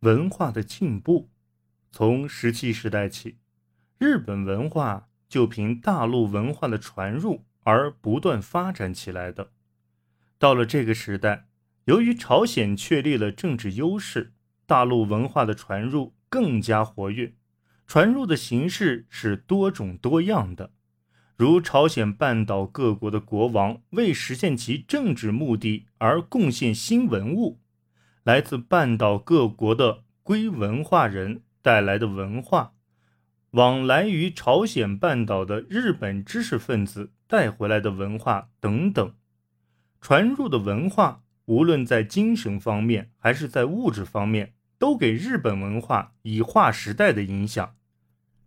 文化的进步。从石器时代起，日本文化就凭大陆文化的传入而不断发展起来的。到了这个时代，由于朝鲜确立了政治优势，大陆文化的传入更加活跃。传入的形式是多种多样的，如朝鲜半岛各国的国王为实现其政治目的而贡献新文物，来自半岛各国的归文化人带来的文化，往来于朝鲜半岛的日本知识分子带回来的文化等等，传入的文化无论在精神方面还是在物质方面，都给日本文化以划时代的影响。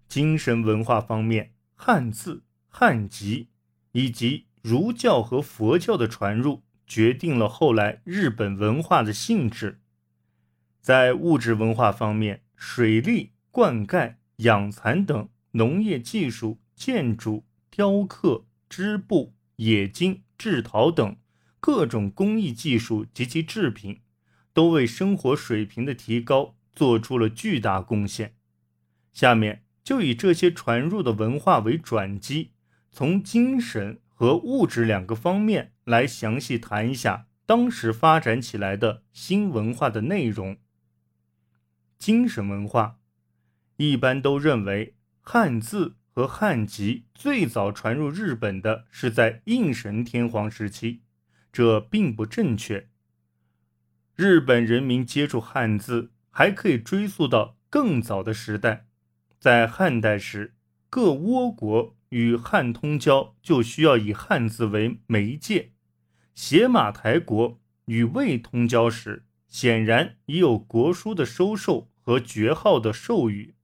精神文化方面，汉字、汉籍以及儒教和佛教的传入，决定了后来日本文化的性质。在物质文化方面，水利、灌溉、养蚕等农业技术、建筑、雕刻、织布、冶金、制陶等各种工艺技术及其制品，都为生活水平的提高做出了巨大贡献。下面。就以这些传入的文化为转机，从精神和物质两个方面来详细谈一下当时发展起来的新文化的内容。精神文化一般都认为汉字和汉籍最早传入日本的是在应神天皇时期，这并不正确。日本人民接触汉字还可以追溯到更早的时代。在汉代时，各倭国与汉通交就需要以汉字为媒介；邪马台国与魏通交时，显然已有国书的收受和爵号的授予。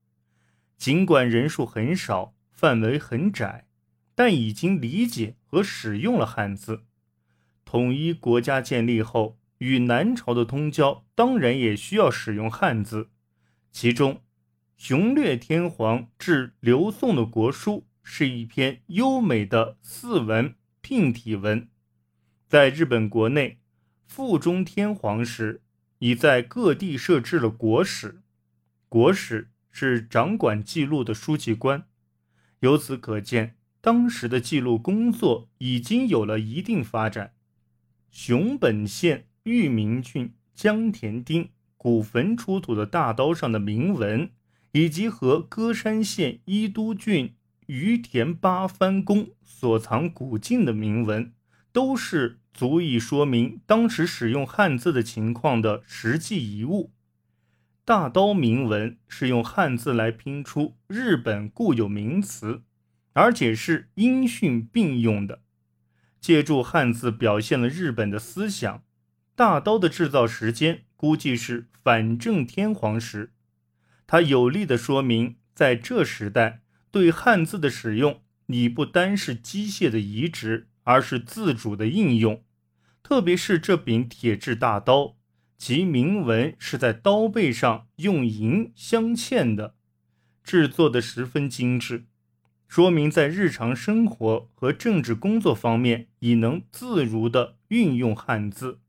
尽管人数很少，范围很窄，但已经理解和使用了汉字。统一国家建立后，与南朝的通交当然也需要使用汉字，其中。雄略天皇致刘宋的国书是一篇优美的四文聘体文，在日本国内，富中天皇时已在各地设置了国史，国史是掌管记录的书记官。由此可见，当时的记录工作已经有了一定发展。熊本县玉名郡江田町古坟出土的大刀上的铭文。以及和歌山县伊都郡于田八幡宫所藏古镜的铭文，都是足以说明当时使用汉字的情况的实际遗物。大刀铭文是用汉字来拼出日本固有名词，而且是音训并用的，借助汉字表现了日本的思想。大刀的制造时间估计是反正天皇时。它有力的说明，在这时代，对汉字的使用已不单是机械的移植，而是自主的应用。特别是这柄铁制大刀，其铭文是在刀背上用银镶嵌的，制作的十分精致，说明在日常生活和政治工作方面已能自如地运用汉字。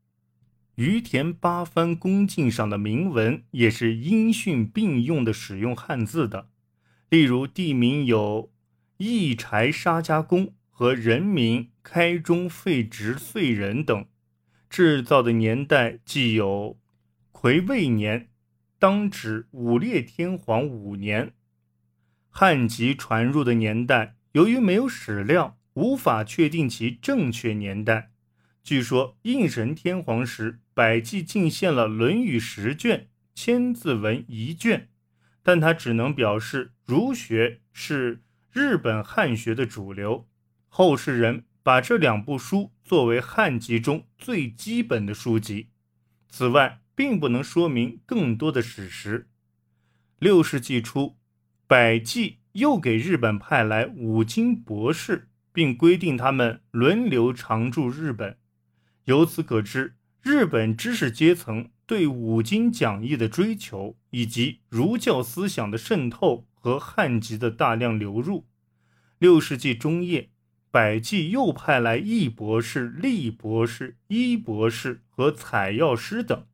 于田八幡宫镜上的铭文也是音训并用的使用汉字的，例如地名有义柴沙家宫和人民开中废直岁人等，制造的年代既有癸未年，当指武烈天皇五年。汉籍传入的年代，由于没有史料，无法确定其正确年代。据说应神天皇时，百济进献了《论语》十卷、千字文一卷，但他只能表示儒学是日本汉学的主流。后世人把这两部书作为汉籍中最基本的书籍。此外，并不能说明更多的史实。六世纪初，百济又给日本派来五经博士，并规定他们轮流常驻日本。由此可知，日本知识阶层对五经讲义的追求，以及儒教思想的渗透和汉籍的大量流入。六世纪中叶，百济又派来易博士、厉博士、医博士和采药师等，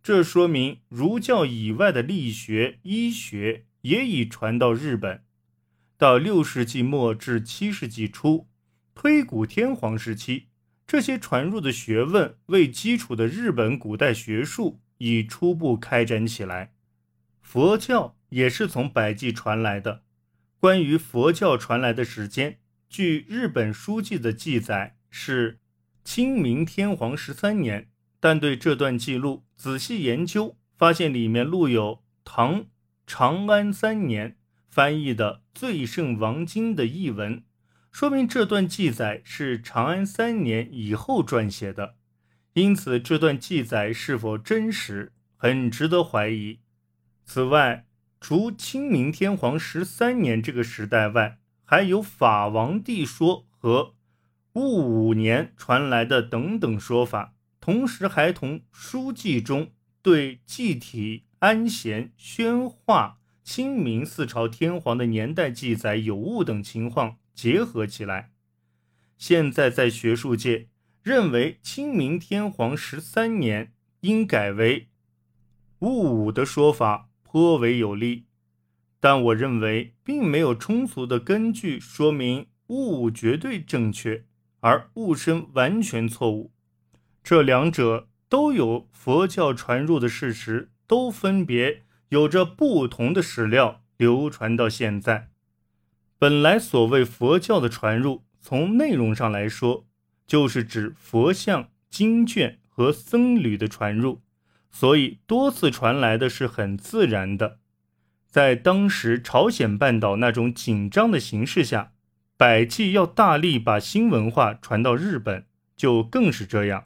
这说明儒教以外的力学、医学也已传到日本。到六世纪末至七世纪初，推古天皇时期，这些传入的学问为基础的日本古代学术已初步开展起来。佛教也是从百济传来的。关于佛教传来的时间，据日本书记的记载是清明天皇十三年，但对这段记录仔细研究，发现里面录有唐长安三年翻译的《最胜王经》的译文，说明这段记载是长安三年以后撰写的，因此这段记载是否真实，很值得怀疑。此外，除清明天皇十三年这个时代外，还有法王帝说和戊午年传来的等等说法，同时还同书记中对祭体安贤宣化清明四朝天皇的年代记载有误等情况结合起来。现在在学术界认为清明天皇十三年应改为戊午的说法。颇为有利，但我认为并没有充足的根据说明物绝对正确，而戊申完全错误。这两者都有佛教传入的事实，都分别有着不同的史料流传到现在。本来所谓佛教的传入，从内容上来说，就是指佛像、经卷和僧侣的传入。所以多次传来的是很自然的，在当时朝鲜半岛那种紧张的形势下，百济要大力把新文化传到日本，就更是这样，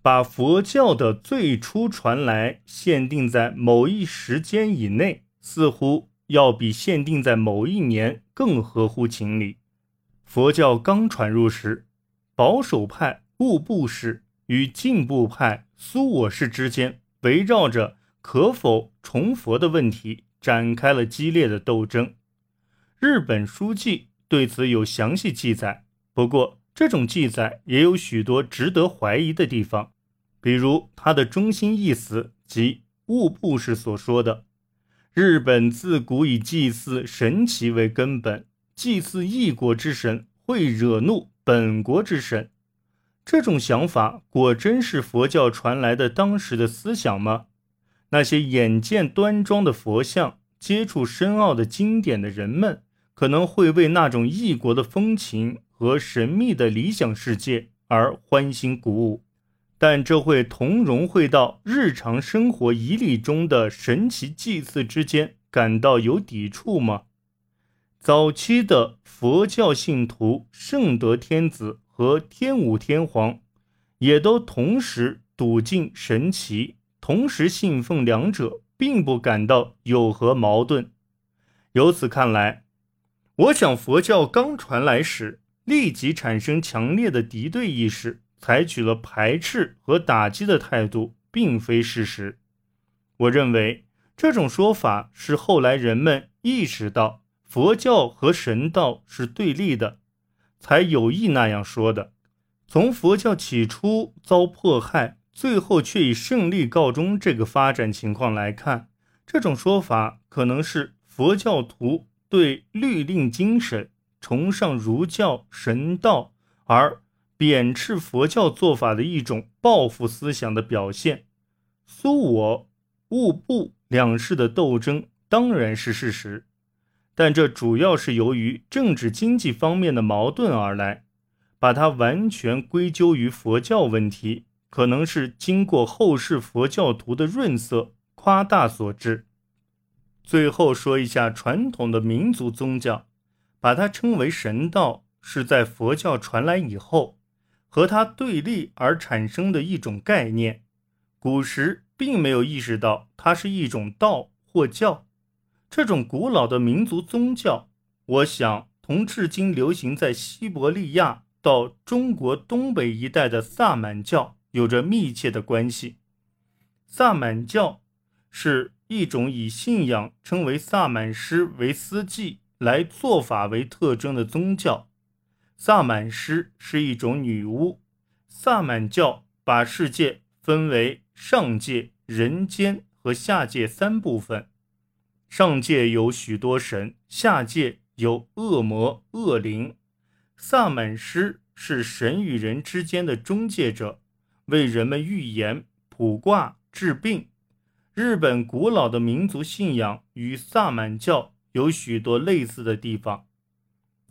把佛教的最初传来限定在某一时间以内，似乎要比限定在某一年更合乎情理。佛教刚传入时，保守派悟部氏与进步派苏我氏之间。围绕着可否重佛的问题展开了激烈的斗争。日本书记对此有详细记载，不过这种记载也有许多值得怀疑的地方，比如他的中心意思即物部氏所说的：“日本自古以祭祀神奇为根本，祭祀异国之神会惹怒本国之神。”这种想法果真是佛教传来的当时的思想吗？那些眼见端庄的佛像、接触深奥的经典的人们，可能会为那种异国的风情和神秘的理想世界而欢欣鼓舞，但这会同融汇到日常生活仪礼中的神奇祭祀之间感到有抵触吗？早期的佛教信徒圣德天子。和天武天皇也都同时笃敬神奇，同时信奉两者，并不感到有何矛盾。由此看来，我想佛教刚传来时，立即产生强烈的敌对意识，采取了排斥和打击的态度，并非事实。我认为这种说法是后来人们意识到佛教和神道是对立的。才有意那样说的。从佛教起初遭迫害，最后却以胜利告终这个发展情况来看，这种说法可能是佛教徒对律令精神、崇尚儒教神道而贬斥佛教做法的一种报复思想的表现。苏我、物部两世的斗争当然是事实。但这主要是由于政治经济方面的矛盾而来，把它完全归咎于佛教问题，可能是经过后世佛教徒的润色夸大所致。最后说一下传统的民族宗教，把它称为神道，是在佛教传来以后，和它对立而产生的一种概念。古时并没有意识到它是一种道或教。这种古老的民族宗教，我想同至今流行在西伯利亚到中国东北一带的萨满教有着密切的关系。萨满教是一种以信仰称为萨满师为司祭、来做法为特征的宗教。萨满师是一种女巫。萨满教把世界分为上界、人间和下界三部分。上界有许多神，下界有恶魔、恶灵。萨满师是神与人之间的中介者，为人们预言、卜卦、治病。日本古老的民族信仰与萨满教有许多类似的地方。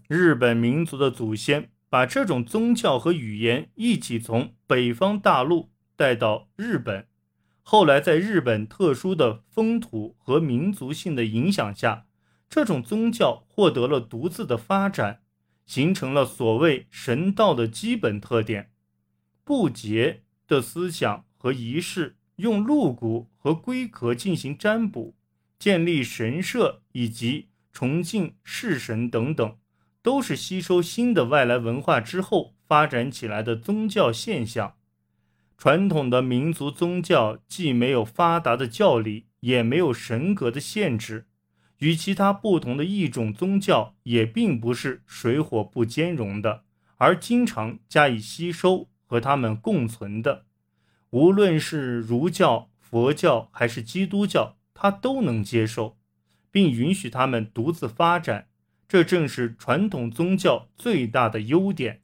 日本民族的祖先把这种宗教和语言一起从北方大陆带到日本，后来在日本特殊的风土和民族性的影响下，这种宗教获得了独自的发展，形成了所谓神道的基本特点：不洁的思想和仪式，用鹿骨和龟壳进行占卜，建立神社以及崇敬式神等等。都是吸收新的外来文化之后发展起来的宗教现象。传统的民族宗教既没有发达的教理，也没有神格的限制，与其他不同的异种宗教也并不是水火不兼容的，而经常加以吸收和他们共存的。无论是儒教、佛教还是基督教，他都能接受，并允许他们独自发展。这正是传统宗教最大的优点。